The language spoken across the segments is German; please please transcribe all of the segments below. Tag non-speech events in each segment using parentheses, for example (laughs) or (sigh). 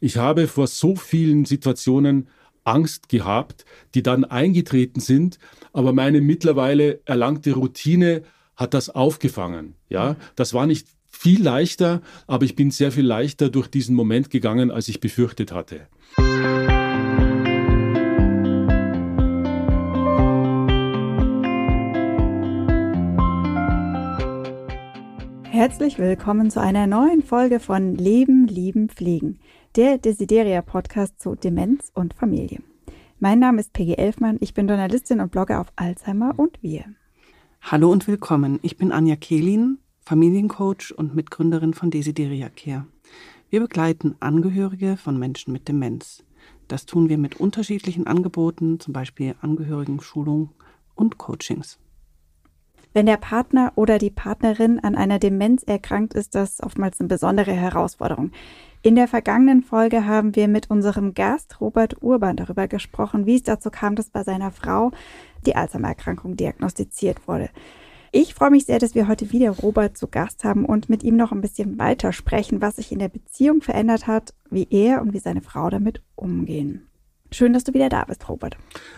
Ich habe vor so vielen Situationen Angst gehabt, die dann eingetreten sind, aber meine mittlerweile erlangte Routine hat das aufgefangen. Ja, das war nicht viel leichter, aber ich bin sehr viel leichter durch diesen Moment gegangen, als ich befürchtet hatte. Herzlich willkommen zu einer neuen Folge von Leben, Lieben, Pflegen, der Desideria-Podcast zu Demenz und Familie. Mein Name ist Peggy Elfmann, ich bin Journalistin und Blogger auf Alzheimer und wir. Hallo und willkommen, ich bin Anja Kehlin, Familiencoach und Mitgründerin von Desideria Care. Wir begleiten Angehörige von Menschen mit Demenz. Das tun wir mit unterschiedlichen Angeboten, zum Beispiel Angehörigen-Schulung und Coachings. Wenn der Partner oder die Partnerin an einer Demenz erkrankt, ist das oftmals eine besondere Herausforderung. In der vergangenen Folge haben wir mit unserem Gast Robert Urban darüber gesprochen, wie es dazu kam, dass bei seiner Frau die Alzheimer-Erkrankung diagnostiziert wurde. Ich freue mich sehr, dass wir heute wieder Robert zu Gast haben und mit ihm noch ein bisschen weiter sprechen, was sich in der Beziehung verändert hat, wie er und wie seine Frau damit umgehen. Schön, dass du wieder da bist, Robert.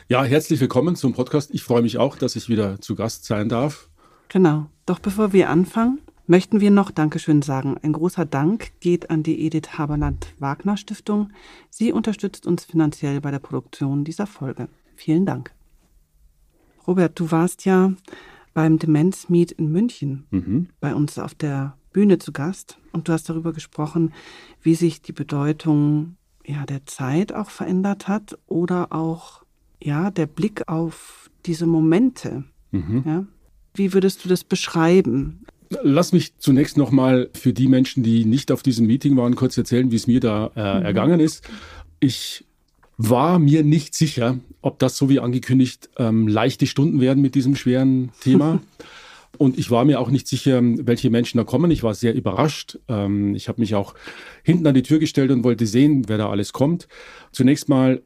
Ja, herzlich willkommen zum Podcast. Ich freue mich auch, dass ich wieder zu Gast sein darf. Genau. Doch bevor wir anfangen, möchten wir noch Dankeschön sagen. Ein großer Dank geht an die Edith Haberland Wagner Stiftung. Sie unterstützt uns finanziell bei der Produktion dieser Folge. Vielen Dank. Robert, du warst ja beim Demenz-Meet in München mhm. bei uns auf der Bühne zu Gast und du hast darüber gesprochen, wie sich die Bedeutung ja, der Zeit auch verändert hat oder auch ja, der Blick auf diese Momente. Mhm. Ja? Wie würdest du das beschreiben? Lass mich zunächst nochmal für die Menschen, die nicht auf diesem Meeting waren, kurz erzählen, wie es mir da äh, mhm. ergangen ist. Ich war mir nicht sicher, ob das so wie angekündigt ähm, leichte Stunden werden mit diesem schweren Thema. (laughs) Und ich war mir auch nicht sicher, welche Menschen da kommen. Ich war sehr überrascht. Ähm, ich habe mich auch hinten an die Tür gestellt und wollte sehen, wer da alles kommt. Zunächst mal,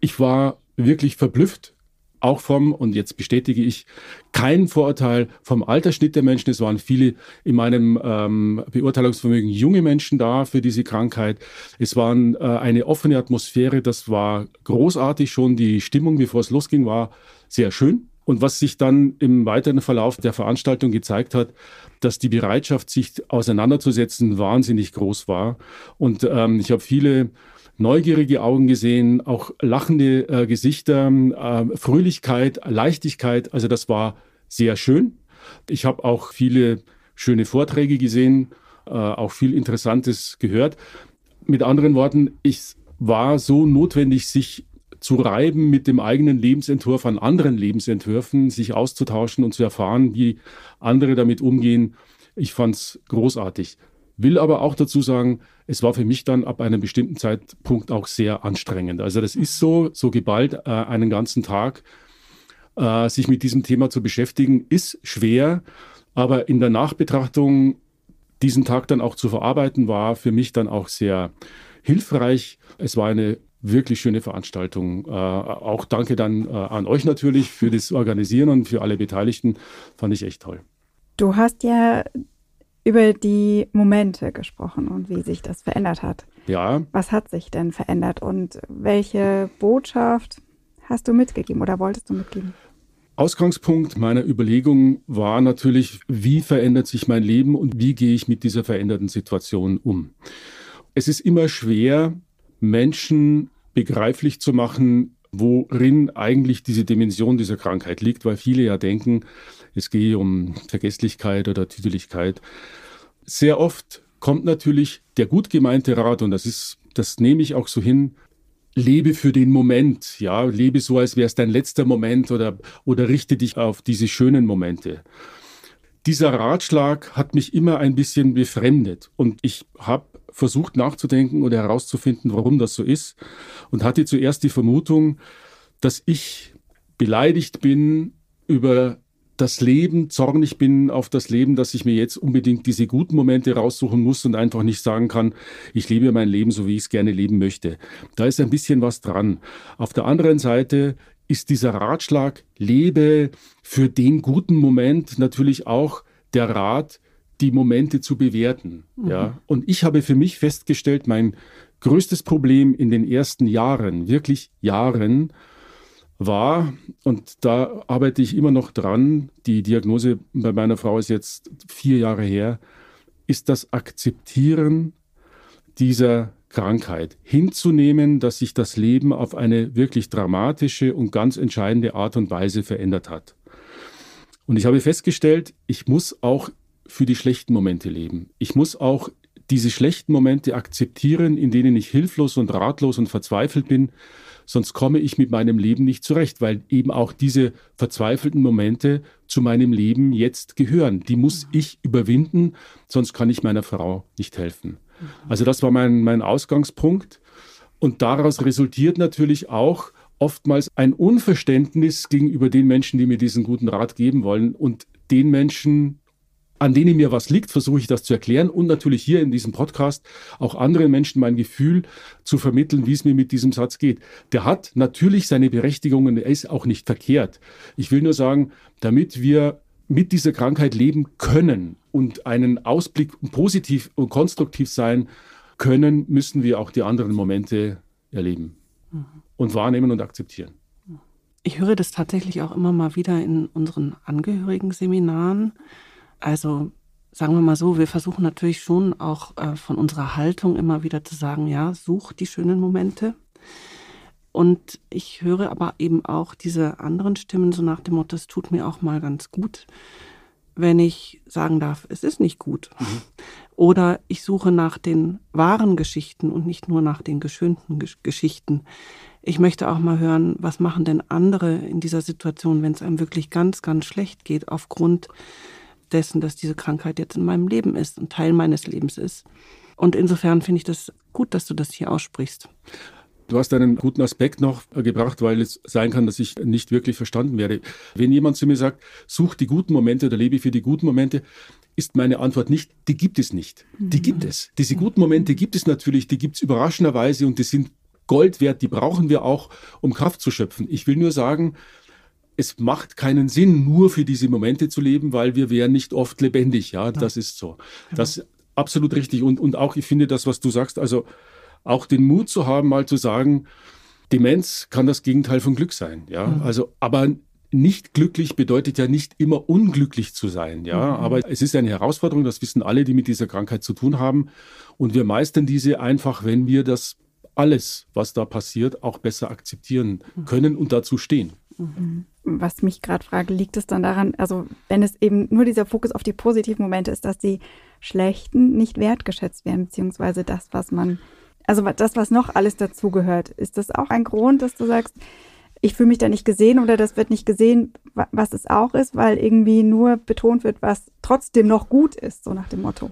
ich war wirklich verblüfft, auch vom, und jetzt bestätige ich, kein Vorurteil vom Altersschnitt der Menschen. Es waren viele in meinem ähm, Beurteilungsvermögen junge Menschen da für diese Krankheit. Es war äh, eine offene Atmosphäre, das war großartig schon. Die Stimmung, bevor es losging, war sehr schön. Und was sich dann im weiteren Verlauf der Veranstaltung gezeigt hat, dass die Bereitschaft, sich auseinanderzusetzen, wahnsinnig groß war. Und ähm, ich habe viele neugierige Augen gesehen, auch lachende äh, Gesichter, äh, Fröhlichkeit, Leichtigkeit. Also das war sehr schön. Ich habe auch viele schöne Vorträge gesehen, äh, auch viel Interessantes gehört. Mit anderen Worten, es war so notwendig, sich zu reiben mit dem eigenen Lebensentwurf an anderen Lebensentwürfen, sich auszutauschen und zu erfahren, wie andere damit umgehen. Ich fand es großartig. Will aber auch dazu sagen, es war für mich dann ab einem bestimmten Zeitpunkt auch sehr anstrengend. Also das ist so, so geballt äh, einen ganzen Tag äh, sich mit diesem Thema zu beschäftigen, ist schwer, aber in der Nachbetrachtung diesen Tag dann auch zu verarbeiten, war für mich dann auch sehr hilfreich. Es war eine wirklich schöne Veranstaltung. Äh, auch danke dann äh, an euch natürlich für das Organisieren und für alle Beteiligten. Fand ich echt toll. Du hast ja über die Momente gesprochen und wie sich das verändert hat. Ja. Was hat sich denn verändert und welche Botschaft hast du mitgegeben oder wolltest du mitgeben? Ausgangspunkt meiner Überlegung war natürlich, wie verändert sich mein Leben und wie gehe ich mit dieser veränderten Situation um. Es ist immer schwer, Menschen begreiflich zu machen, worin eigentlich diese Dimension dieser Krankheit liegt, weil viele ja denken, es gehe um Vergesslichkeit oder Tüdeligkeit. Sehr oft kommt natürlich der gut gemeinte Rat, und das ist, das nehme ich auch so hin, lebe für den Moment, ja, lebe so, als wäre es dein letzter Moment oder, oder richte dich auf diese schönen Momente. Dieser Ratschlag hat mich immer ein bisschen befremdet und ich habe versucht nachzudenken oder herauszufinden, warum das so ist und hatte zuerst die Vermutung, dass ich beleidigt bin über das Leben, zornig bin auf das Leben, dass ich mir jetzt unbedingt diese guten Momente raussuchen muss und einfach nicht sagen kann, ich lebe mein Leben so, wie ich es gerne leben möchte. Da ist ein bisschen was dran. Auf der anderen Seite ist dieser Ratschlag, lebe für den guten Moment natürlich auch der Rat, die Momente zu bewerten. Mhm. Ja. Und ich habe für mich festgestellt, mein größtes Problem in den ersten Jahren, wirklich Jahren, war, und da arbeite ich immer noch dran, die Diagnose bei meiner Frau ist jetzt vier Jahre her, ist das Akzeptieren dieser Krankheit, hinzunehmen, dass sich das Leben auf eine wirklich dramatische und ganz entscheidende Art und Weise verändert hat. Und ich habe festgestellt, ich muss auch für die schlechten Momente leben. Ich muss auch diese schlechten Momente akzeptieren, in denen ich hilflos und ratlos und verzweifelt bin, sonst komme ich mit meinem Leben nicht zurecht, weil eben auch diese verzweifelten Momente zu meinem Leben jetzt gehören. Die muss ich überwinden, sonst kann ich meiner Frau nicht helfen. Also das war mein, mein Ausgangspunkt. Und daraus resultiert natürlich auch oftmals ein Unverständnis gegenüber den Menschen, die mir diesen guten Rat geben wollen und den Menschen, an denen mir was liegt, versuche ich das zu erklären und natürlich hier in diesem Podcast auch anderen Menschen mein Gefühl zu vermitteln, wie es mir mit diesem Satz geht. Der hat natürlich seine Berechtigung und er ist auch nicht verkehrt. Ich will nur sagen, damit wir mit dieser Krankheit leben können und einen Ausblick positiv und konstruktiv sein können, müssen wir auch die anderen Momente erleben mhm. und wahrnehmen und akzeptieren. Ich höre das tatsächlich auch immer mal wieder in unseren Angehörigen-Seminaren. Also sagen wir mal so, wir versuchen natürlich schon auch äh, von unserer Haltung immer wieder zu sagen, ja, such die schönen Momente. Und ich höre aber eben auch diese anderen Stimmen so nach dem Motto, es tut mir auch mal ganz gut, wenn ich sagen darf, es ist nicht gut. Mhm. Oder ich suche nach den wahren Geschichten und nicht nur nach den geschönten Geschichten. Ich möchte auch mal hören, was machen denn andere in dieser Situation, wenn es einem wirklich ganz, ganz schlecht geht, aufgrund dessen, dass diese Krankheit jetzt in meinem Leben ist und Teil meines Lebens ist. Und insofern finde ich das gut, dass du das hier aussprichst. Du hast einen guten Aspekt noch gebracht, weil es sein kann, dass ich nicht wirklich verstanden werde. Wenn jemand zu mir sagt, such die guten Momente oder lebe für die guten Momente, ist meine Antwort nicht, die gibt es nicht. Die gibt es. Diese guten Momente gibt es natürlich, die gibt es überraschenderweise und die sind Gold wert, die brauchen wir auch, um Kraft zu schöpfen. Ich will nur sagen, es macht keinen Sinn, nur für diese Momente zu leben, weil wir wären nicht oft lebendig. Ja, das ist so. Das ist absolut richtig. Und, und auch, ich finde das, was du sagst, also auch den Mut zu haben, mal zu sagen, Demenz kann das Gegenteil von Glück sein. Ja, mhm. also, aber nicht glücklich bedeutet ja nicht immer unglücklich zu sein. Ja, mhm. aber es ist eine Herausforderung, das wissen alle, die mit dieser Krankheit zu tun haben. Und wir meistern diese einfach, wenn wir das alles, was da passiert, auch besser akzeptieren mhm. können und dazu stehen. Mhm. Was mich gerade frage, liegt es dann daran, also wenn es eben nur dieser Fokus auf die positiven Momente ist, dass die schlechten nicht wertgeschätzt werden, beziehungsweise das, was man, also das, was noch alles dazugehört, ist das auch ein Grund, dass du sagst, ich fühle mich da nicht gesehen oder das wird nicht gesehen, was es auch ist, weil irgendwie nur betont wird, was trotzdem noch gut ist, so nach dem Motto.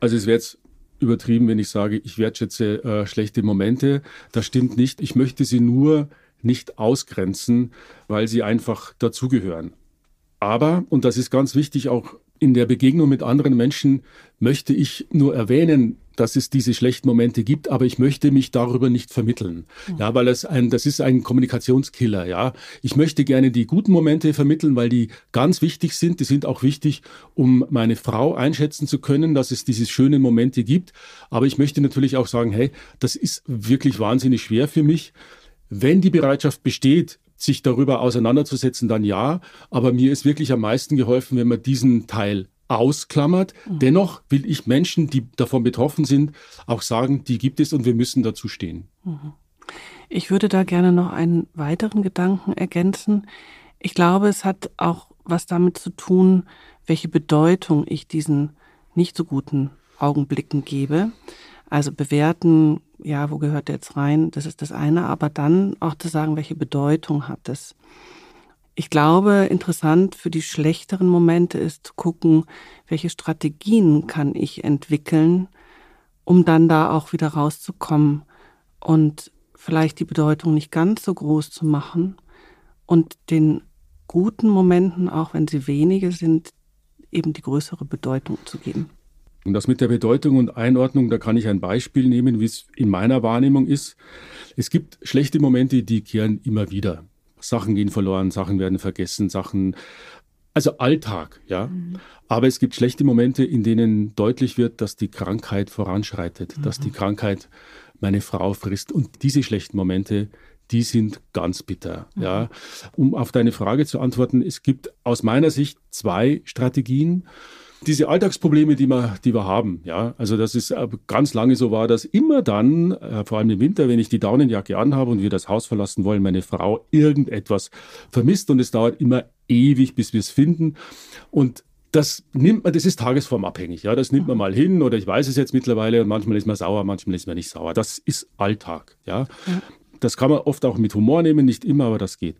Also es wäre jetzt übertrieben, wenn ich sage, ich wertschätze äh, schlechte Momente. Das stimmt nicht. Ich möchte sie nur nicht ausgrenzen, weil sie einfach dazugehören. Aber, und das ist ganz wichtig, auch in der Begegnung mit anderen Menschen möchte ich nur erwähnen, dass es diese schlechten Momente gibt, aber ich möchte mich darüber nicht vermitteln. Mhm. Ja, weil es ein, das ist ein Kommunikationskiller, ja. Ich möchte gerne die guten Momente vermitteln, weil die ganz wichtig sind. Die sind auch wichtig, um meine Frau einschätzen zu können, dass es diese schönen Momente gibt. Aber ich möchte natürlich auch sagen, hey, das ist wirklich wahnsinnig schwer für mich. Wenn die Bereitschaft besteht, sich darüber auseinanderzusetzen, dann ja. Aber mir ist wirklich am meisten geholfen, wenn man diesen Teil ausklammert. Mhm. Dennoch will ich Menschen, die davon betroffen sind, auch sagen, die gibt es und wir müssen dazu stehen. Mhm. Ich würde da gerne noch einen weiteren Gedanken ergänzen. Ich glaube, es hat auch was damit zu tun, welche Bedeutung ich diesen nicht so guten Augenblicken gebe. Also bewerten, ja, wo gehört der jetzt rein, das ist das eine, aber dann auch zu sagen, welche Bedeutung hat es. Ich glaube, interessant für die schlechteren Momente ist zu gucken, welche Strategien kann ich entwickeln, um dann da auch wieder rauszukommen und vielleicht die Bedeutung nicht ganz so groß zu machen und den guten Momenten, auch wenn sie wenige sind, eben die größere Bedeutung zu geben. Und das mit der Bedeutung und Einordnung, da kann ich ein Beispiel nehmen, wie es in meiner Wahrnehmung ist. Es gibt schlechte Momente, die kehren immer wieder. Sachen gehen verloren, Sachen werden vergessen, Sachen also Alltag, ja. Mhm. Aber es gibt schlechte Momente, in denen deutlich wird, dass die Krankheit voranschreitet, mhm. dass die Krankheit meine Frau frisst. Und diese schlechten Momente, die sind ganz bitter. Mhm. Ja. Um auf deine Frage zu antworten, es gibt aus meiner Sicht zwei Strategien diese Alltagsprobleme, die wir, die wir haben, ja, also das ist äh, ganz lange so war, dass immer dann, äh, vor allem im Winter, wenn ich die Daunenjacke anhabe und wir das Haus verlassen wollen, meine Frau irgendetwas vermisst und es dauert immer ewig, bis wir es finden. Und das nimmt man, das ist tagesformabhängig, ja, das nimmt man mal hin oder ich weiß es jetzt mittlerweile und manchmal ist man sauer, manchmal ist man nicht sauer. Das ist Alltag, ja. Das kann man oft auch mit Humor nehmen, nicht immer, aber das geht.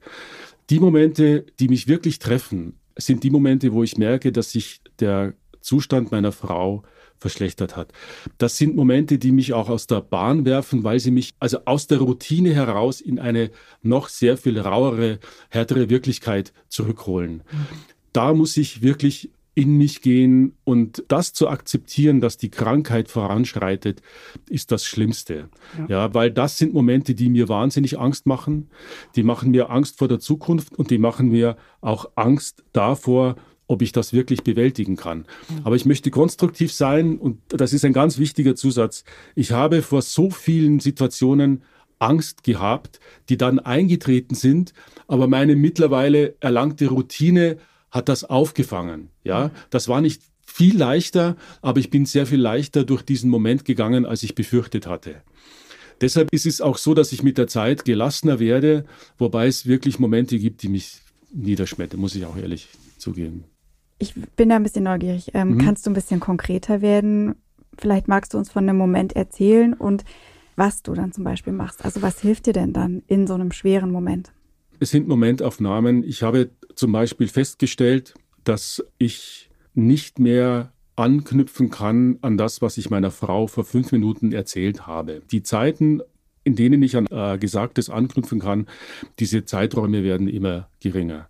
Die Momente, die mich wirklich treffen, sind die Momente, wo ich merke, dass sich der Zustand meiner Frau verschlechtert hat. Das sind Momente, die mich auch aus der Bahn werfen, weil sie mich also aus der Routine heraus in eine noch sehr viel rauere, härtere Wirklichkeit zurückholen. Da muss ich wirklich in mich gehen und das zu akzeptieren, dass die Krankheit voranschreitet, ist das Schlimmste. Ja. ja. weil das sind Momente, die mir wahnsinnig Angst machen. Die machen mir Angst vor der Zukunft und die machen mir auch Angst davor, ob ich das wirklich bewältigen kann. Aber ich möchte konstruktiv sein und das ist ein ganz wichtiger Zusatz. Ich habe vor so vielen Situationen Angst gehabt, die dann eingetreten sind, aber meine mittlerweile erlangte Routine hat das aufgefangen. Ja, das war nicht viel leichter, aber ich bin sehr viel leichter durch diesen Moment gegangen, als ich befürchtet hatte. Deshalb ist es auch so, dass ich mit der Zeit gelassener werde, wobei es wirklich Momente gibt, die mich niederschmettern, muss ich auch ehrlich zugeben. Ich bin da ein bisschen neugierig. Ähm, mhm. Kannst du ein bisschen konkreter werden? Vielleicht magst du uns von einem Moment erzählen und was du dann zum Beispiel machst. Also was hilft dir denn dann in so einem schweren Moment? Es sind Momentaufnahmen. Ich habe zum Beispiel festgestellt, dass ich nicht mehr anknüpfen kann an das, was ich meiner Frau vor fünf Minuten erzählt habe. Die Zeiten, in denen ich an äh, Gesagtes anknüpfen kann, diese Zeiträume werden immer geringer.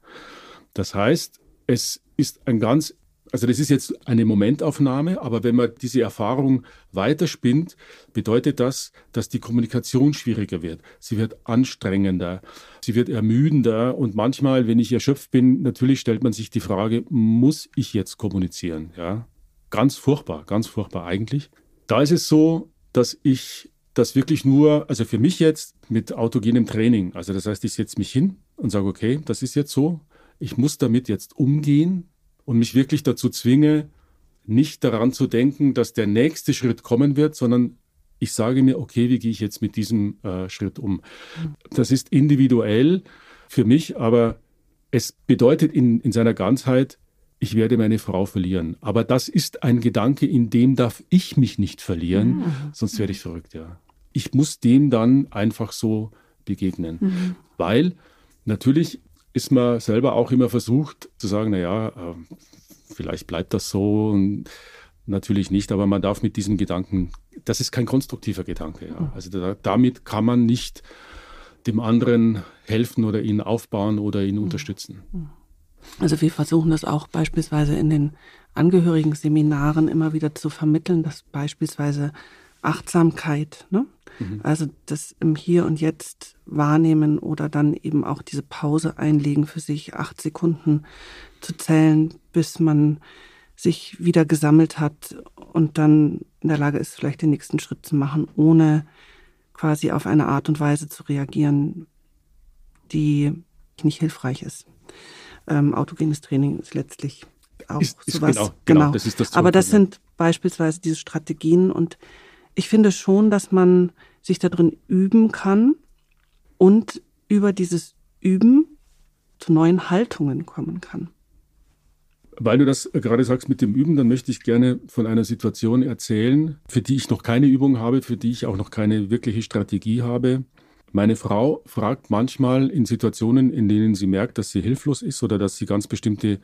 Das heißt, es ist ein ganz also das ist jetzt eine Momentaufnahme, aber wenn man diese Erfahrung weiterspinnt, bedeutet das, dass die Kommunikation schwieriger wird. Sie wird anstrengender, sie wird ermüdender und manchmal, wenn ich erschöpft bin, natürlich stellt man sich die Frage, muss ich jetzt kommunizieren? Ja, ganz furchtbar, ganz furchtbar eigentlich. Da ist es so, dass ich das wirklich nur, also für mich jetzt mit autogenem Training, also das heißt, ich setze mich hin und sage, okay, das ist jetzt so, ich muss damit jetzt umgehen, und mich wirklich dazu zwinge, nicht daran zu denken, dass der nächste Schritt kommen wird, sondern ich sage mir, okay, wie gehe ich jetzt mit diesem äh, Schritt um? Das ist individuell für mich, aber es bedeutet in, in seiner Ganzheit, ich werde meine Frau verlieren. Aber das ist ein Gedanke, in dem darf ich mich nicht verlieren, mhm. sonst werde ich verrückt, ja. Ich muss dem dann einfach so begegnen, mhm. weil natürlich ist man selber auch immer versucht zu sagen, naja, äh, vielleicht bleibt das so und natürlich nicht, aber man darf mit diesem Gedanken, das ist kein konstruktiver Gedanke. Ja. Also da, damit kann man nicht dem anderen helfen oder ihn aufbauen oder ihn unterstützen. Also wir versuchen das auch beispielsweise in den Angehörigen-Seminaren immer wieder zu vermitteln, dass beispielsweise Achtsamkeit, ne? Mhm. Also das im Hier und Jetzt wahrnehmen oder dann eben auch diese Pause einlegen für sich, acht Sekunden zu zählen, bis man sich wieder gesammelt hat und dann in der Lage ist, vielleicht den nächsten Schritt zu machen, ohne quasi auf eine Art und Weise zu reagieren, die nicht hilfreich ist. Ähm, autogenes Training ist letztlich auch ist, ist sowas. Genau, genau, genau. Das ist das Aber das sind beispielsweise diese Strategien und ich finde schon, dass man sich darin üben kann und über dieses Üben zu neuen Haltungen kommen kann. Weil du das gerade sagst mit dem Üben, dann möchte ich gerne von einer Situation erzählen, für die ich noch keine Übung habe, für die ich auch noch keine wirkliche Strategie habe. Meine Frau fragt manchmal in Situationen, in denen sie merkt, dass sie hilflos ist oder dass sie ganz bestimmte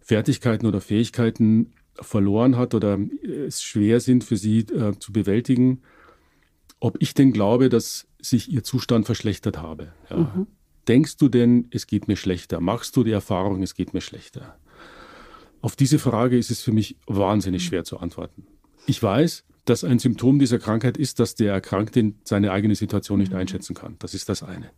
Fertigkeiten oder Fähigkeiten verloren hat oder es schwer sind für sie äh, zu bewältigen, ob ich denn glaube, dass sich ihr Zustand verschlechtert habe. Ja. Mhm. Denkst du denn, es geht mir schlechter? Machst du die Erfahrung, es geht mir schlechter? Auf diese Frage ist es für mich wahnsinnig schwer zu antworten. Ich weiß, dass ein Symptom dieser Krankheit ist, dass der Erkrankte seine eigene Situation nicht mhm. einschätzen kann. Das ist das eine.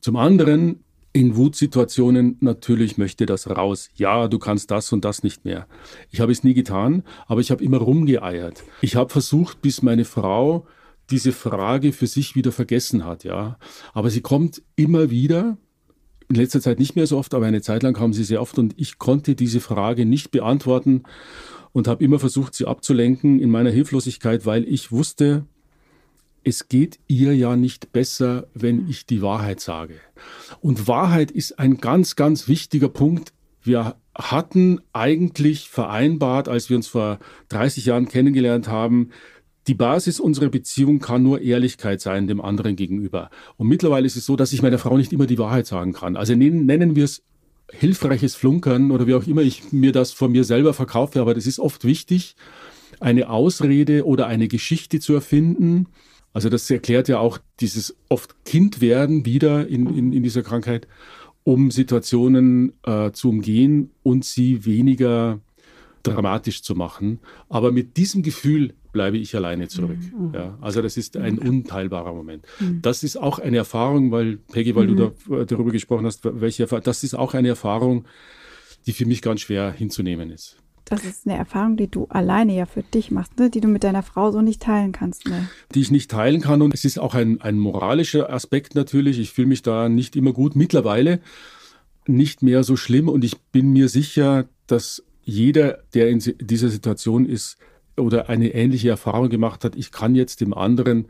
Zum anderen in Wutsituationen natürlich möchte das raus. Ja, du kannst das und das nicht mehr. Ich habe es nie getan, aber ich habe immer rumgeeiert. Ich habe versucht, bis meine Frau diese Frage für sich wieder vergessen hat, ja. Aber sie kommt immer wieder. In letzter Zeit nicht mehr so oft, aber eine Zeit lang kam sie sehr oft und ich konnte diese Frage nicht beantworten und habe immer versucht, sie abzulenken in meiner Hilflosigkeit, weil ich wusste, es geht ihr ja nicht besser, wenn ich die Wahrheit sage. Und Wahrheit ist ein ganz, ganz wichtiger Punkt. Wir hatten eigentlich vereinbart, als wir uns vor 30 Jahren kennengelernt haben, die Basis unserer Beziehung kann nur Ehrlichkeit sein dem anderen gegenüber. Und mittlerweile ist es so, dass ich meiner Frau nicht immer die Wahrheit sagen kann. Also nennen, nennen wir es hilfreiches Flunkern oder wie auch immer ich mir das von mir selber verkaufe, aber das ist oft wichtig, eine Ausrede oder eine Geschichte zu erfinden. Also das erklärt ja auch dieses oft Kindwerden wieder in, in, in dieser Krankheit, um Situationen äh, zu umgehen und sie weniger dramatisch zu machen. Aber mit diesem Gefühl bleibe ich alleine zurück. Mhm. Ja, also das ist ein unteilbarer Moment. Mhm. Das ist auch eine Erfahrung, weil Peggy, weil mhm. du da, darüber gesprochen hast, welche Erfahrung, das ist auch eine Erfahrung, die für mich ganz schwer hinzunehmen ist. Das ist eine Erfahrung, die du alleine ja für dich machst, ne? die du mit deiner Frau so nicht teilen kannst. Ne? Die ich nicht teilen kann. Und es ist auch ein, ein moralischer Aspekt natürlich. Ich fühle mich da nicht immer gut. Mittlerweile nicht mehr so schlimm. Und ich bin mir sicher, dass jeder, der in dieser Situation ist oder eine ähnliche Erfahrung gemacht hat, ich kann jetzt dem anderen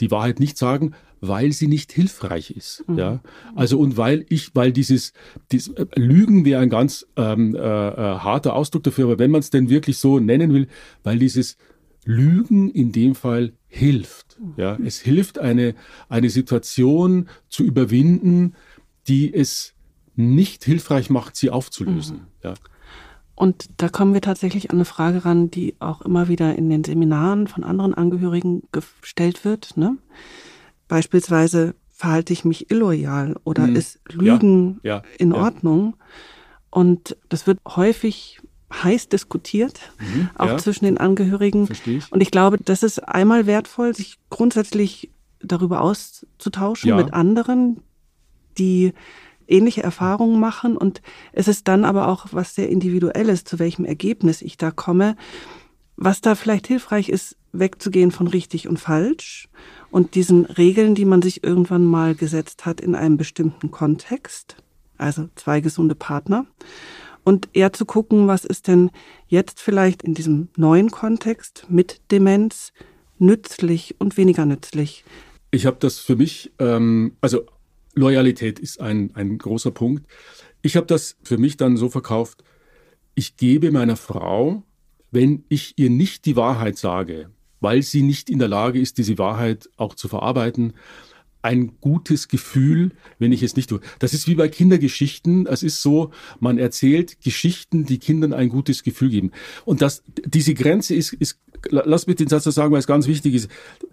die Wahrheit nicht sagen, weil sie nicht hilfreich ist. Mhm. Ja, also und weil ich, weil dieses, dieses äh, Lügen wäre ein ganz ähm, äh, äh, harter Ausdruck dafür, aber wenn man es denn wirklich so nennen will, weil dieses Lügen in dem Fall hilft. Mhm. Ja, es hilft eine eine Situation zu überwinden, die es nicht hilfreich macht, sie aufzulösen. Mhm. Ja. Und da kommen wir tatsächlich an eine Frage ran, die auch immer wieder in den Seminaren von anderen Angehörigen gestellt wird. Ne? Beispielsweise verhalte ich mich illoyal oder hm. ist Lügen ja, ja, in Ordnung? Und das wird häufig heiß diskutiert, mhm, auch ja. zwischen den Angehörigen. Ich. Und ich glaube, das ist einmal wertvoll, sich grundsätzlich darüber auszutauschen mit anderen, die ähnliche Erfahrungen machen. Und es ist dann aber auch was sehr Individuelles, zu welchem Ergebnis ich da komme. Was da vielleicht hilfreich ist, wegzugehen von richtig und falsch und diesen Regeln, die man sich irgendwann mal gesetzt hat in einem bestimmten Kontext, also zwei gesunde Partner, und eher zu gucken, was ist denn jetzt vielleicht in diesem neuen Kontext mit Demenz nützlich und weniger nützlich. Ich habe das für mich, ähm, also Loyalität ist ein, ein großer Punkt. Ich habe das für mich dann so verkauft, ich gebe meiner Frau, wenn ich ihr nicht die Wahrheit sage, weil sie nicht in der Lage ist, diese Wahrheit auch zu verarbeiten, ein gutes Gefühl, wenn ich es nicht tue. Das ist wie bei Kindergeschichten. Es ist so, man erzählt Geschichten, die Kindern ein gutes Gefühl geben. Und das, diese Grenze ist, ist lass mich den Satz sagen, weil es ganz wichtig ist.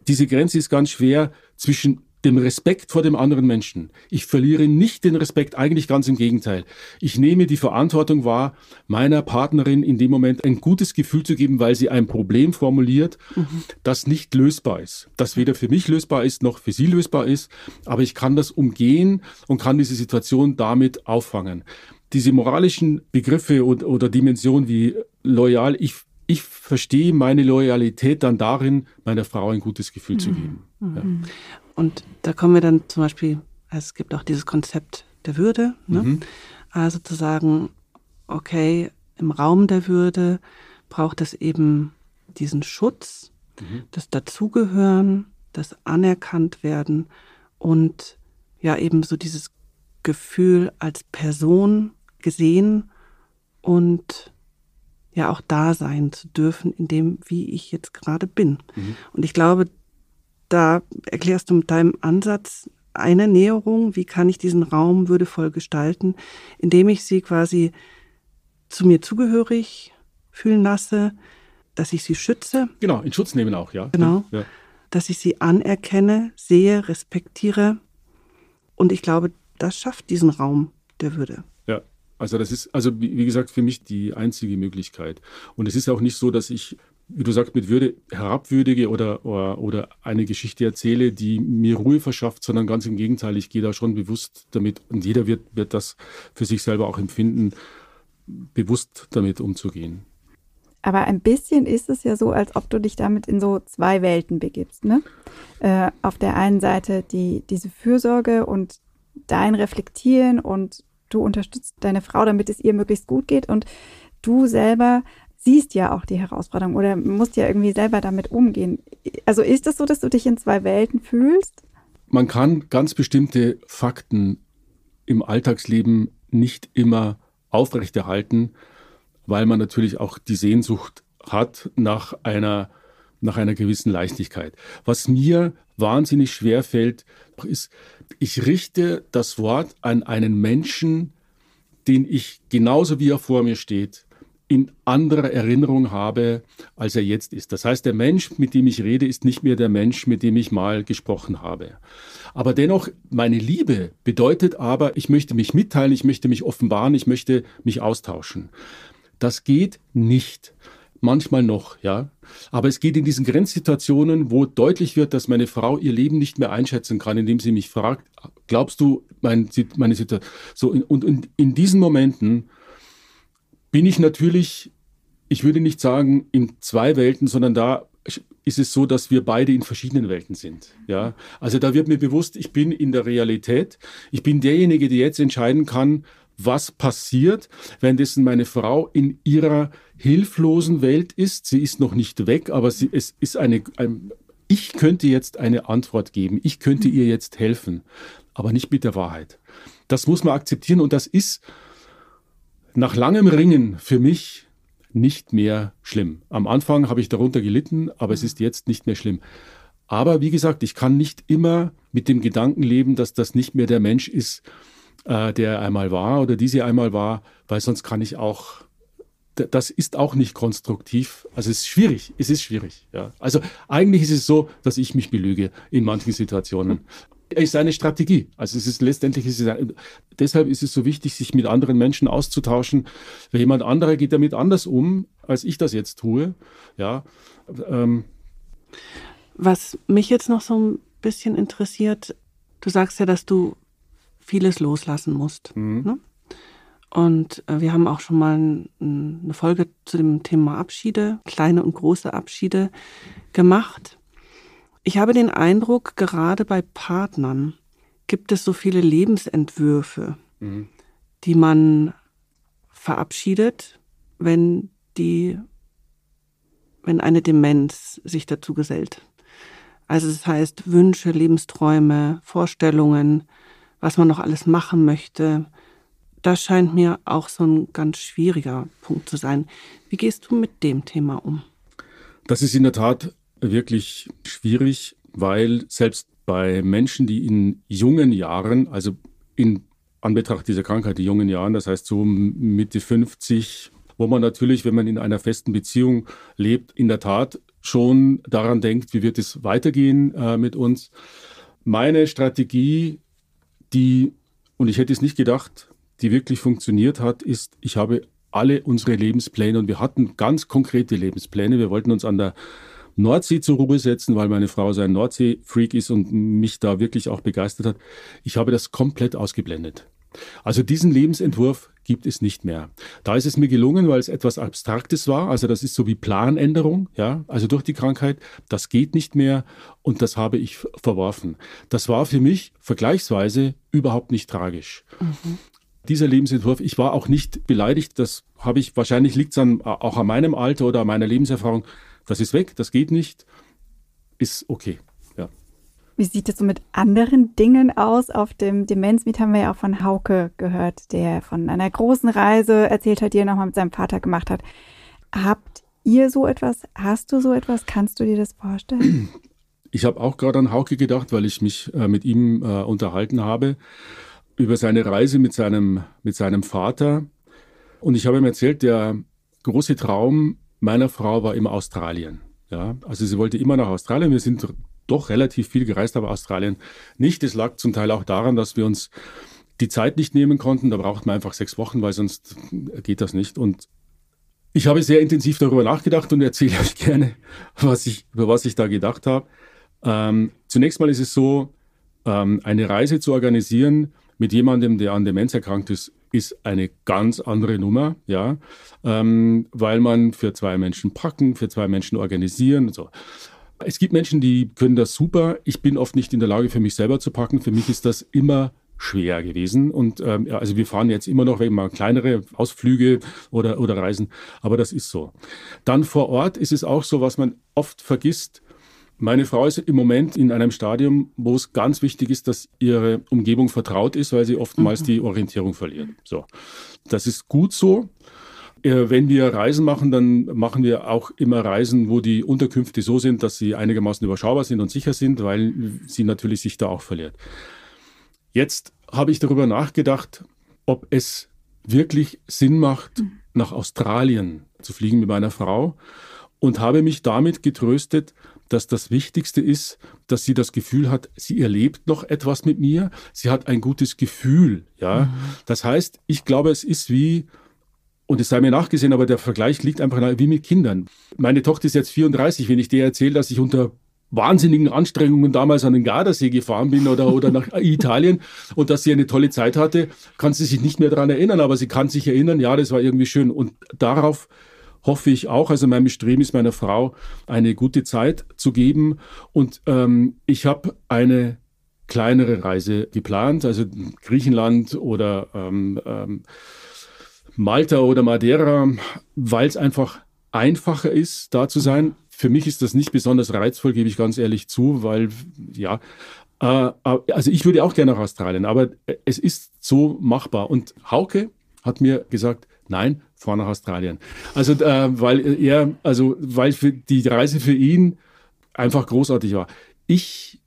Diese Grenze ist ganz schwer zwischen dem Respekt vor dem anderen Menschen. Ich verliere nicht den Respekt, eigentlich ganz im Gegenteil. Ich nehme die Verantwortung wahr, meiner Partnerin in dem Moment ein gutes Gefühl zu geben, weil sie ein Problem formuliert, mhm. das nicht lösbar ist. Das weder für mich lösbar ist, noch für sie lösbar ist. Aber ich kann das umgehen und kann diese Situation damit auffangen. Diese moralischen Begriffe oder, oder Dimensionen wie loyal, ich ich verstehe meine Loyalität dann darin, meiner Frau ein gutes Gefühl mhm. zu geben. Mhm. Ja. Und da kommen wir dann zum Beispiel, also es gibt auch dieses Konzept der Würde, ne? mhm. also zu sagen, okay, im Raum der Würde braucht es eben diesen Schutz, mhm. das Dazugehören, das Anerkannt werden und ja eben so dieses Gefühl als Person gesehen und ja auch da sein zu dürfen, in dem, wie ich jetzt gerade bin. Mhm. Und ich glaube, da erklärst du mit deinem Ansatz eine Näherung, wie kann ich diesen Raum würdevoll gestalten, indem ich sie quasi zu mir zugehörig fühlen lasse, dass ich sie schütze. Genau, in Schutz nehmen auch, ja. Genau. Ja. Dass ich sie anerkenne, sehe, respektiere. Und ich glaube, das schafft diesen Raum der Würde. Also das ist, also wie gesagt, für mich die einzige Möglichkeit. Und es ist auch nicht so, dass ich wie du sagst, mit Würde herabwürdige oder, oder, oder eine Geschichte erzähle, die mir Ruhe verschafft, sondern ganz im Gegenteil, ich gehe da schon bewusst damit und jeder wird, wird das für sich selber auch empfinden, bewusst damit umzugehen. Aber ein bisschen ist es ja so, als ob du dich damit in so zwei Welten begibst. Ne? Äh, auf der einen Seite die, diese Fürsorge und dein Reflektieren und du unterstützt deine Frau, damit es ihr möglichst gut geht und du selber siehst ja auch die Herausforderung oder musst ja irgendwie selber damit umgehen. Also ist es so, dass du dich in zwei Welten fühlst? Man kann ganz bestimmte Fakten im Alltagsleben nicht immer aufrechterhalten, weil man natürlich auch die Sehnsucht hat nach einer, nach einer gewissen Leichtigkeit. Was mir wahnsinnig schwer fällt, ist, ich richte das Wort an einen Menschen, den ich genauso wie er vor mir steht, in anderer Erinnerung habe, als er jetzt ist. Das heißt, der Mensch, mit dem ich rede, ist nicht mehr der Mensch, mit dem ich mal gesprochen habe. Aber dennoch, meine Liebe bedeutet aber, ich möchte mich mitteilen, ich möchte mich offenbaren, ich möchte mich austauschen. Das geht nicht. Manchmal noch, ja. Aber es geht in diesen Grenzsituationen, wo deutlich wird, dass meine Frau ihr Leben nicht mehr einschätzen kann, indem sie mich fragt, glaubst du, mein, meine Situation? So, und in, in diesen Momenten bin ich natürlich, ich würde nicht sagen in zwei Welten, sondern da ist es so, dass wir beide in verschiedenen Welten sind. Ja, also da wird mir bewusst, ich bin in der Realität. Ich bin derjenige, der jetzt entscheiden kann, was passiert, währenddessen meine Frau in ihrer hilflosen Welt ist. Sie ist noch nicht weg, aber sie, es ist eine, ein, ich könnte jetzt eine Antwort geben. Ich könnte ihr jetzt helfen, aber nicht mit der Wahrheit. Das muss man akzeptieren und das ist nach langem Ringen für mich nicht mehr schlimm. Am Anfang habe ich darunter gelitten, aber es ist jetzt nicht mehr schlimm. Aber wie gesagt, ich kann nicht immer mit dem Gedanken leben, dass das nicht mehr der Mensch ist, äh, der einmal war oder die sie einmal war, weil sonst kann ich auch, das ist auch nicht konstruktiv. Also es ist schwierig, es ist schwierig. Ja. Also eigentlich ist es so, dass ich mich belüge in manchen Situationen. (laughs) Ist eine Strategie. Also es ist letztendlich, ist es ein, deshalb ist es so wichtig, sich mit anderen Menschen auszutauschen. Weil jemand anderer geht damit anders um, als ich das jetzt tue. Ja. Ähm. Was mich jetzt noch so ein bisschen interessiert, du sagst ja, dass du vieles loslassen musst. Mhm. Ne? Und äh, wir haben auch schon mal ein, eine Folge zu dem Thema Abschiede, kleine und große Abschiede gemacht. Ich habe den Eindruck, gerade bei Partnern gibt es so viele Lebensentwürfe, mhm. die man verabschiedet, wenn die, wenn eine Demenz sich dazu gesellt. Also das heißt Wünsche, Lebensträume, Vorstellungen, was man noch alles machen möchte. Das scheint mir auch so ein ganz schwieriger Punkt zu sein. Wie gehst du mit dem Thema um? Das ist in der Tat wirklich schwierig, weil selbst bei Menschen, die in jungen Jahren, also in Anbetracht dieser Krankheit, die jungen Jahren, das heißt so Mitte 50, wo man natürlich, wenn man in einer festen Beziehung lebt, in der Tat schon daran denkt, wie wird es weitergehen äh, mit uns. Meine Strategie die, und ich hätte es nicht gedacht, die wirklich funktioniert hat, ist, ich habe alle unsere Lebenspläne und wir hatten ganz konkrete Lebenspläne. Wir wollten uns an der Nordsee zur Ruhe setzen, weil meine Frau sein Nordsee-Freak ist und mich da wirklich auch begeistert hat. Ich habe das komplett ausgeblendet. Also diesen Lebensentwurf gibt es nicht mehr. Da ist es mir gelungen, weil es etwas Abstraktes war. Also das ist so wie Planänderung, ja, also durch die Krankheit. Das geht nicht mehr und das habe ich verworfen. Das war für mich vergleichsweise überhaupt nicht tragisch. Mhm. Dieser Lebensentwurf, ich war auch nicht beleidigt. Das habe ich, wahrscheinlich liegt es an, auch an meinem Alter oder an meiner Lebenserfahrung. Das ist weg, das geht nicht, ist okay. Wie sieht es so mit anderen Dingen aus? Auf dem Demenzmeet haben wir ja auch von Hauke gehört, der von einer großen Reise erzählt hat, die er nochmal mit seinem Vater gemacht hat. Habt ihr so etwas? Hast du so etwas? Kannst du dir das vorstellen? Ich habe auch gerade an Hauke gedacht, weil ich mich äh, mit ihm äh, unterhalten habe über seine Reise mit seinem, mit seinem Vater. Und ich habe ihm erzählt, der große Traum meiner Frau war immer Australien. Ja, also sie wollte immer nach Australien. Wir sind doch relativ viel gereist, aber Australien nicht. Es lag zum Teil auch daran, dass wir uns die Zeit nicht nehmen konnten. Da braucht man einfach sechs Wochen, weil sonst geht das nicht. Und Ich habe sehr intensiv darüber nachgedacht und erzähle (laughs) euch gerne, was ich, über was ich da gedacht habe. Ähm, zunächst mal ist es so, ähm, eine Reise zu organisieren mit jemandem, der an Demenz erkrankt ist, ist eine ganz andere Nummer, ja, ähm, weil man für zwei Menschen packen, für zwei Menschen organisieren. So. Es gibt Menschen, die können das super. Ich bin oft nicht in der Lage, für mich selber zu packen. Für mich ist das immer schwer gewesen. Und ähm, ja, also wir fahren jetzt immer noch mal kleinere Ausflüge oder, oder Reisen, aber das ist so. Dann vor Ort ist es auch so, was man oft vergisst. Meine Frau ist im Moment in einem Stadium, wo es ganz wichtig ist, dass ihre Umgebung vertraut ist, weil sie oftmals mhm. die Orientierung verliert. So, das ist gut so. Äh, wenn wir Reisen machen, dann machen wir auch immer Reisen, wo die Unterkünfte so sind, dass sie einigermaßen überschaubar sind und sicher sind, weil sie natürlich sich da auch verliert. Jetzt habe ich darüber nachgedacht, ob es wirklich Sinn macht, mhm. nach Australien zu fliegen mit meiner Frau und habe mich damit getröstet, dass das Wichtigste ist, dass sie das Gefühl hat, sie erlebt noch etwas mit mir. Sie hat ein gutes Gefühl, ja. Mhm. Das heißt, ich glaube, es ist wie, und es sei mir nachgesehen, aber der Vergleich liegt einfach wie mit Kindern. Meine Tochter ist jetzt 34. Wenn ich dir erzähle, dass ich unter wahnsinnigen Anstrengungen damals an den Gardasee gefahren bin oder, oder nach (laughs) Italien und dass sie eine tolle Zeit hatte, kann sie sich nicht mehr daran erinnern, aber sie kann sich erinnern, ja, das war irgendwie schön. Und darauf hoffe ich auch, also mein Bestreben ist meiner Frau, eine gute Zeit zu geben. Und ähm, ich habe eine kleinere Reise geplant, also Griechenland oder ähm, ähm, Malta oder Madeira, weil es einfach einfacher ist, da zu sein. Für mich ist das nicht besonders reizvoll, gebe ich ganz ehrlich zu, weil ja, äh, äh also ich würde auch gerne nach Australien, aber es ist so machbar. Und Hauke hat mir gesagt, nein, fahr nach Australien. Also äh, weil er, also weil für die Reise für ihn einfach großartig war. Ich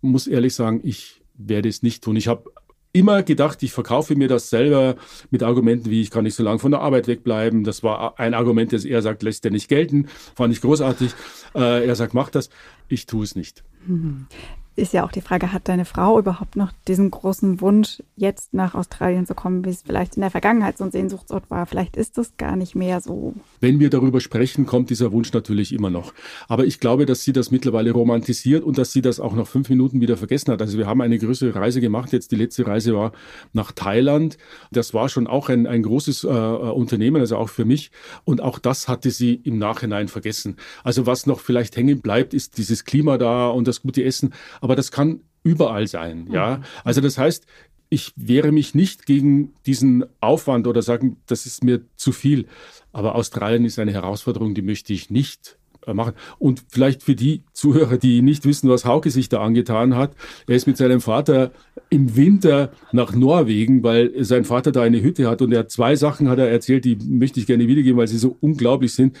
muss ehrlich sagen, ich werde es nicht tun. Ich habe immer gedacht, ich verkaufe mir das selber mit Argumenten wie, ich kann nicht so lange von der Arbeit wegbleiben. Das war ein Argument, das er sagt, lässt er nicht gelten. Fand ich großartig. Äh, er sagt, mach das. Ich tue es nicht. Ist ja auch die Frage, hat deine Frau überhaupt noch diesen großen Wunsch, jetzt nach Australien zu kommen, wie es vielleicht in der Vergangenheit so ein Sehnsuchtsort war? Vielleicht ist es gar nicht mehr so. Wenn wir darüber sprechen, kommt dieser Wunsch natürlich immer noch. Aber ich glaube, dass sie das mittlerweile romantisiert und dass sie das auch nach fünf Minuten wieder vergessen hat. Also wir haben eine größere Reise gemacht. Jetzt die letzte Reise war nach Thailand. Das war schon auch ein, ein großes äh, Unternehmen, also auch für mich. Und auch das hatte sie im Nachhinein vergessen. Also was noch vielleicht hängen bleibt, ist dieses Klima da und das gute Essen aber das kann überall sein. Ja, mhm. also das heißt, ich wehre mich nicht gegen diesen Aufwand oder sagen, das ist mir zu viel. Aber Australien ist eine Herausforderung, die möchte ich nicht machen. Und vielleicht für die Zuhörer, die nicht wissen, was Hauke sich da angetan hat. Er ist mit seinem Vater im Winter nach Norwegen, weil sein Vater da eine Hütte hat und er hat zwei Sachen hat er erzählt, die möchte ich gerne wiedergeben, weil sie so unglaublich sind.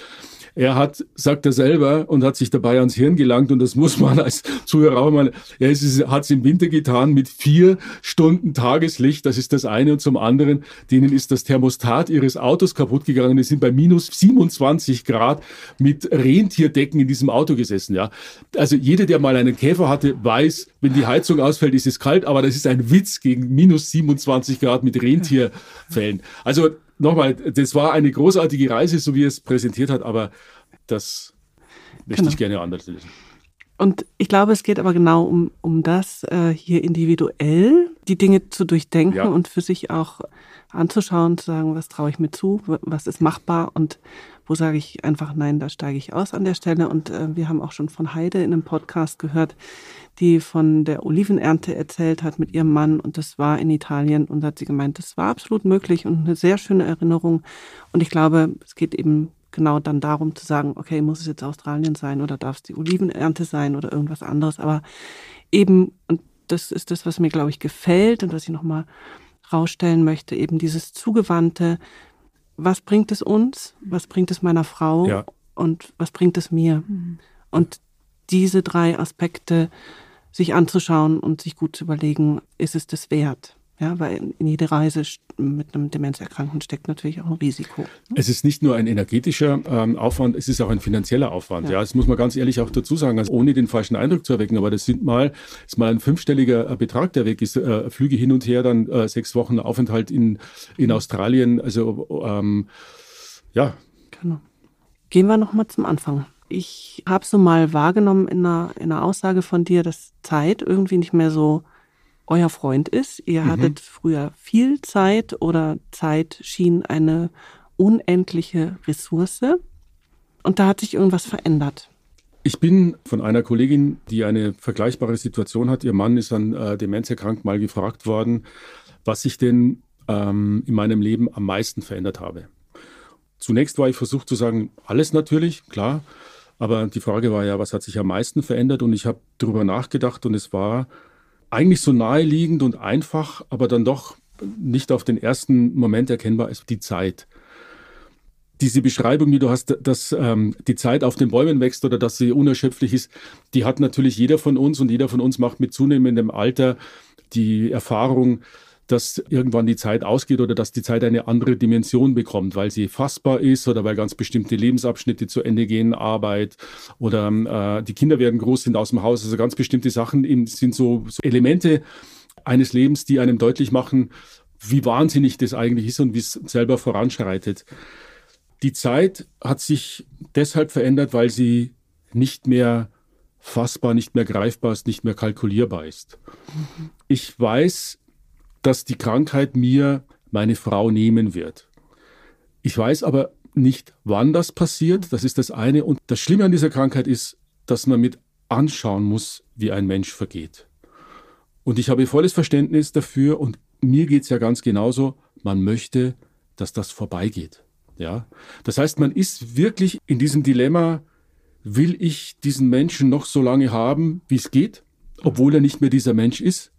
Er hat, sagt er selber, und hat sich dabei ans Hirn gelangt, und das muss man als Zuhörer auch mal, er hat es im Winter getan mit vier Stunden Tageslicht, das ist das eine, und zum anderen, denen ist das Thermostat ihres Autos kaputt gegangen, die sind bei minus 27 Grad mit Rentierdecken in diesem Auto gesessen, ja. Also jeder, der mal einen Käfer hatte, weiß, wenn die Heizung ausfällt, ist es kalt, aber das ist ein Witz gegen minus 27 Grad mit Rentierfällen. Also nochmal, das war eine großartige Reise, so wie er es präsentiert hat, aber das möchte genau. ich gerne anders lösen. Und ich glaube, es geht aber genau um, um das, äh, hier individuell die Dinge zu durchdenken ja. und für sich auch anzuschauen, zu sagen, was traue ich mir zu, was ist machbar und wo sage ich einfach, nein, da steige ich aus an der Stelle. Und äh, wir haben auch schon von Heide in einem Podcast gehört, die von der Olivenernte erzählt hat mit ihrem Mann und das war in Italien und hat sie gemeint, das war absolut möglich und eine sehr schöne Erinnerung. Und ich glaube, es geht eben genau dann darum zu sagen, okay, muss es jetzt Australien sein oder darf es die Olivenernte sein oder irgendwas anderes. Aber eben, und das ist das, was mir, glaube ich, gefällt und was ich nochmal rausstellen möchte, eben dieses Zugewandte, was bringt es uns, was bringt es meiner Frau ja. und was bringt es mir. Mhm. Und diese drei Aspekte sich anzuschauen und sich gut zu überlegen, ist es das wert? Ja, weil in jede Reise mit einem Demenzerkrankten steckt natürlich auch ein Risiko. Es ist nicht nur ein energetischer ähm, Aufwand, es ist auch ein finanzieller Aufwand. Ja. ja, das muss man ganz ehrlich auch dazu sagen, also ohne den falschen Eindruck zu erwecken. Aber das sind mal, ist mal ein fünfstelliger äh, Betrag, der weg ist. Äh, Flüge hin und her, dann äh, sechs Wochen Aufenthalt in, in Australien. Also ähm, ja, Genau. Gehen wir nochmal zum Anfang. Ich habe so mal wahrgenommen in einer, in einer Aussage von dir, dass Zeit irgendwie nicht mehr so euer Freund ist. Ihr mhm. hattet früher viel Zeit oder Zeit schien eine unendliche Ressource. Und da hat sich irgendwas verändert. Ich bin von einer Kollegin, die eine vergleichbare Situation hat. Ihr Mann ist an äh, Demenz erkrankt, mal gefragt worden, was ich denn ähm, in meinem Leben am meisten verändert habe. Zunächst war ich versucht zu sagen, alles natürlich, klar. Aber die Frage war ja, was hat sich am meisten verändert? Und ich habe darüber nachgedacht und es war eigentlich so naheliegend und einfach, aber dann doch nicht auf den ersten Moment erkennbar ist die Zeit. Diese Beschreibung, die du hast, dass ähm, die Zeit auf den Bäumen wächst oder dass sie unerschöpflich ist, die hat natürlich jeder von uns und jeder von uns macht mit zunehmendem Alter die Erfahrung, dass irgendwann die Zeit ausgeht oder dass die Zeit eine andere Dimension bekommt, weil sie fassbar ist oder weil ganz bestimmte Lebensabschnitte zu Ende gehen, Arbeit oder äh, die Kinder werden groß, sind aus dem Haus. Also ganz bestimmte Sachen sind so, so Elemente eines Lebens, die einem deutlich machen, wie wahnsinnig das eigentlich ist und wie es selber voranschreitet. Die Zeit hat sich deshalb verändert, weil sie nicht mehr fassbar, nicht mehr greifbar ist, nicht mehr kalkulierbar ist. Mhm. Ich weiß, dass die Krankheit mir meine Frau nehmen wird. Ich weiß aber nicht, wann das passiert. Das ist das eine. Und das Schlimme an dieser Krankheit ist, dass man mit anschauen muss, wie ein Mensch vergeht. Und ich habe volles Verständnis dafür und mir geht es ja ganz genauso. Man möchte, dass das vorbeigeht. Ja, das heißt, man ist wirklich in diesem Dilemma, will ich diesen Menschen noch so lange haben, wie es geht, obwohl er nicht mehr dieser Mensch ist?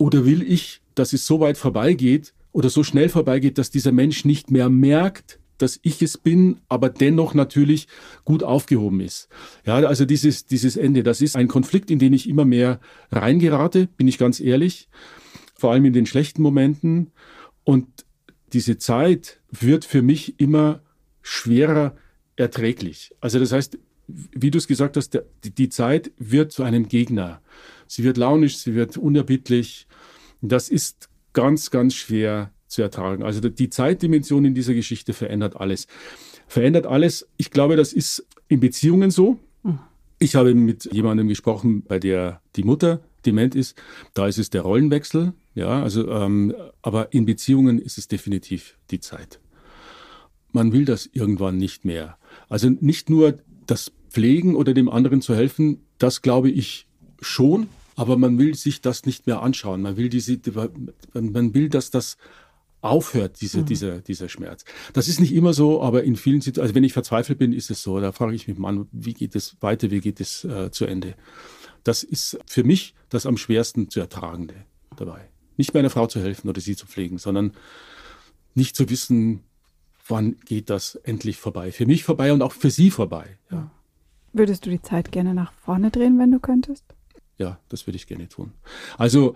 Oder will ich dass es so weit vorbeigeht oder so schnell vorbeigeht, dass dieser Mensch nicht mehr merkt, dass ich es bin, aber dennoch natürlich gut aufgehoben ist. Ja, also dieses, dieses Ende, das ist ein Konflikt, in den ich immer mehr reingerate, bin ich ganz ehrlich. Vor allem in den schlechten Momenten. Und diese Zeit wird für mich immer schwerer erträglich. Also das heißt, wie du es gesagt hast, die Zeit wird zu einem Gegner. Sie wird launisch, sie wird unerbittlich, das ist ganz, ganz schwer zu ertragen. Also die Zeitdimension in dieser Geschichte verändert alles. Verändert alles. Ich glaube, das ist in Beziehungen so. Ich habe mit jemandem gesprochen, bei der die Mutter dement ist. Da ist es der Rollenwechsel. Ja, also, ähm, aber in Beziehungen ist es definitiv die Zeit. Man will das irgendwann nicht mehr. Also nicht nur das Pflegen oder dem anderen zu helfen, das glaube ich schon, aber man will sich das nicht mehr anschauen. Man will diese, man will, dass das aufhört, diese, mhm. dieser, dieser Schmerz. Das ist nicht immer so, aber in vielen Situationen, also wenn ich verzweifelt bin, ist es so. Da frage ich mich mal, wie geht es weiter, wie geht es äh, zu Ende? Das ist für mich das am schwersten zu ertragende dabei. Nicht meiner Frau zu helfen oder sie zu pflegen, sondern nicht zu wissen, wann geht das endlich vorbei. Für mich vorbei und auch für sie vorbei. Ja. Würdest du die Zeit gerne nach vorne drehen, wenn du könntest? Ja, das würde ich gerne tun. Also,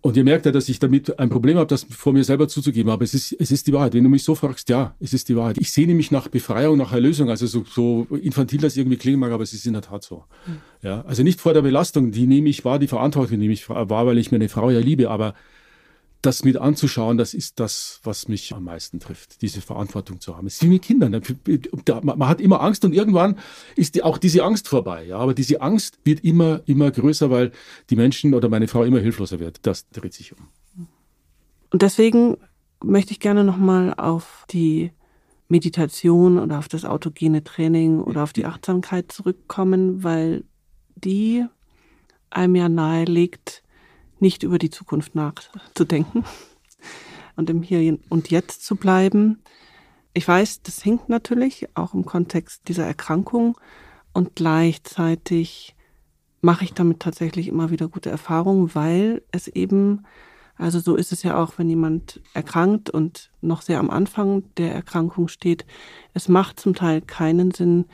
und ihr merkt ja, dass ich damit ein Problem habe, das vor mir selber zuzugeben. Aber es ist, es ist die Wahrheit. Wenn du mich so fragst, ja, es ist die Wahrheit. Ich sehne mich nach Befreiung, nach Erlösung. Also so, so infantil das irgendwie klingen mag, aber es ist in der Tat so. Mhm. Ja, also nicht vor der Belastung, die nehme ich wahr, die Verantwortung nehme ich wahr, weil ich meine Frau ja liebe. Aber das mit anzuschauen, das ist das, was mich am meisten trifft, diese Verantwortung zu haben. Es ist wie mit Kindern. Man hat immer Angst und irgendwann ist auch diese Angst vorbei. Aber diese Angst wird immer, immer größer, weil die Menschen oder meine Frau immer hilfloser wird. Das dreht sich um. Und deswegen möchte ich gerne nochmal auf die Meditation oder auf das autogene Training oder auf die Achtsamkeit zurückkommen, weil die einem ja nahelegt, nicht über die Zukunft nachzudenken und im Hier und Jetzt zu bleiben. Ich weiß, das hinkt natürlich auch im Kontext dieser Erkrankung und gleichzeitig mache ich damit tatsächlich immer wieder gute Erfahrungen, weil es eben, also so ist es ja auch, wenn jemand erkrankt und noch sehr am Anfang der Erkrankung steht, es macht zum Teil keinen Sinn,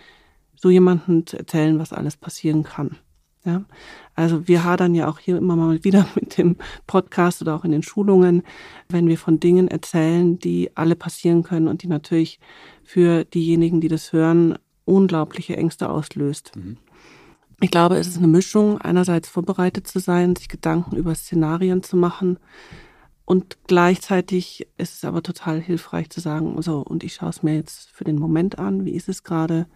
so jemandem zu erzählen, was alles passieren kann. Ja, also wir hadern ja auch hier immer mal (laughs) wieder mit dem Podcast oder auch in den Schulungen, wenn wir von Dingen erzählen, die alle passieren können und die natürlich für diejenigen, die das hören, unglaubliche Ängste auslöst. Mhm. Ich glaube, es ist eine Mischung, einerseits vorbereitet zu sein, sich Gedanken über Szenarien zu machen Und gleichzeitig ist es aber total hilfreich zu sagen, so, und ich schaue es mir jetzt für den Moment an, wie ist es gerade?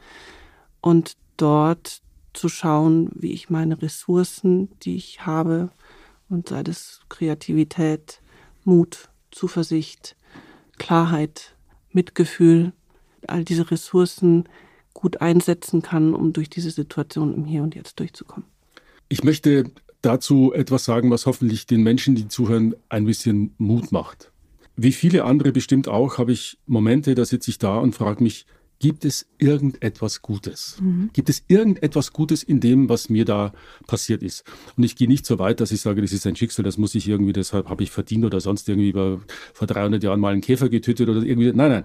Und dort zu schauen, wie ich meine Ressourcen, die ich habe, und sei das Kreativität, Mut, Zuversicht, Klarheit, Mitgefühl, all diese Ressourcen gut einsetzen kann, um durch diese Situation im Hier und Jetzt durchzukommen. Ich möchte dazu etwas sagen, was hoffentlich den Menschen, die zuhören, ein bisschen Mut macht. Wie viele andere bestimmt auch, habe ich Momente, da sitze ich da und frage mich, gibt es irgendetwas Gutes? Mhm. Gibt es irgendetwas Gutes in dem, was mir da passiert ist? Und ich gehe nicht so weit, dass ich sage, das ist ein Schicksal, das muss ich irgendwie, deshalb habe ich verdient oder sonst irgendwie über, vor 300 Jahren mal einen Käfer getötet oder irgendwie. Nein, nein.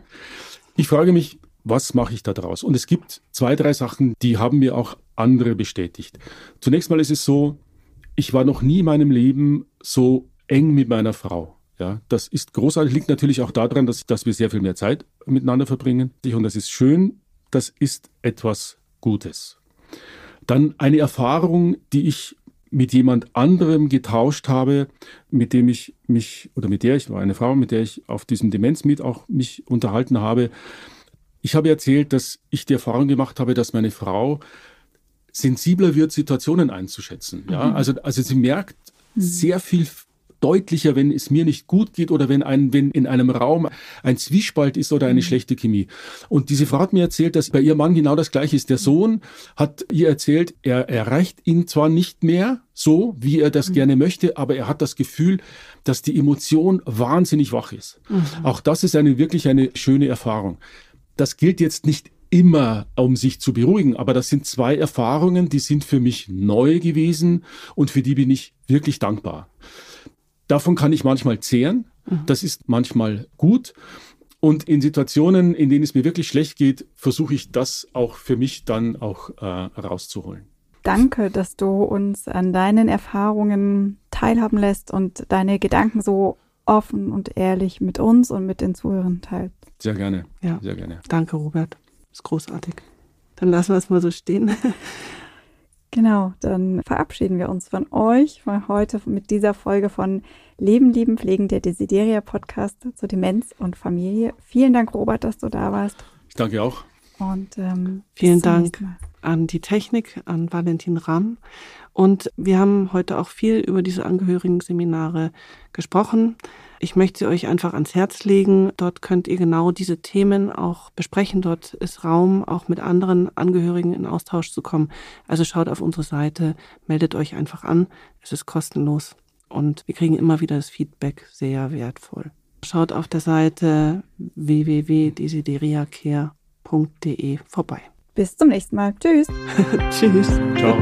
Ich frage mich, was mache ich da draus? Und es gibt zwei, drei Sachen, die haben mir auch andere bestätigt. Zunächst mal ist es so, ich war noch nie in meinem Leben so eng mit meiner Frau. Ja, das ist großartig, liegt natürlich auch daran, dass, dass wir sehr viel mehr Zeit miteinander verbringen. Und das ist schön, das ist etwas Gutes. Dann eine Erfahrung, die ich mit jemand anderem getauscht habe, mit dem ich mich, oder mit der ich, war eine Frau, mit der ich auf diesem Demenzmeet auch mich unterhalten habe. Ich habe erzählt, dass ich die Erfahrung gemacht habe, dass meine Frau sensibler wird, Situationen einzuschätzen. Ja, mhm. also, also sie merkt mhm. sehr viel deutlicher, wenn es mir nicht gut geht oder wenn, ein, wenn in einem Raum ein Zwiespalt ist oder eine mhm. schlechte Chemie. Und diese Frau hat mir erzählt, dass bei ihrem Mann genau das Gleiche ist. Der Sohn hat ihr erzählt, er erreicht ihn zwar nicht mehr so, wie er das mhm. gerne möchte, aber er hat das Gefühl, dass die Emotion wahnsinnig wach ist. Mhm. Auch das ist eine wirklich eine schöne Erfahrung. Das gilt jetzt nicht immer, um sich zu beruhigen. Aber das sind zwei Erfahrungen, die sind für mich neu gewesen und für die bin ich wirklich dankbar. Davon kann ich manchmal zehren. Mhm. Das ist manchmal gut. Und in Situationen, in denen es mir wirklich schlecht geht, versuche ich das auch für mich dann auch äh, rauszuholen. Danke, dass du uns an deinen Erfahrungen teilhaben lässt und deine Gedanken so offen und ehrlich mit uns und mit den Zuhörern teilst. Sehr gerne. Ja. Sehr gerne. Danke, Robert. Das ist großartig. Dann lassen wir es mal so stehen. (laughs) Genau, dann verabschieden wir uns von euch von heute mit dieser Folge von Leben, Lieben, Pflegen, der Desideria Podcast zu Demenz und Familie. Vielen Dank, Robert, dass du da warst. Ich danke auch. Und ähm, vielen Dank an die Technik, an Valentin Ramm. Und wir haben heute auch viel über diese Angehörigen-Seminare gesprochen. Ich möchte sie euch einfach ans Herz legen. Dort könnt ihr genau diese Themen auch besprechen. Dort ist Raum, auch mit anderen Angehörigen in Austausch zu kommen. Also schaut auf unsere Seite, meldet euch einfach an. Es ist kostenlos und wir kriegen immer wieder das Feedback sehr wertvoll. Schaut auf der Seite www.desideriacare.de vorbei. Bis zum nächsten Mal. Tschüss. (laughs) Tschüss. Ciao.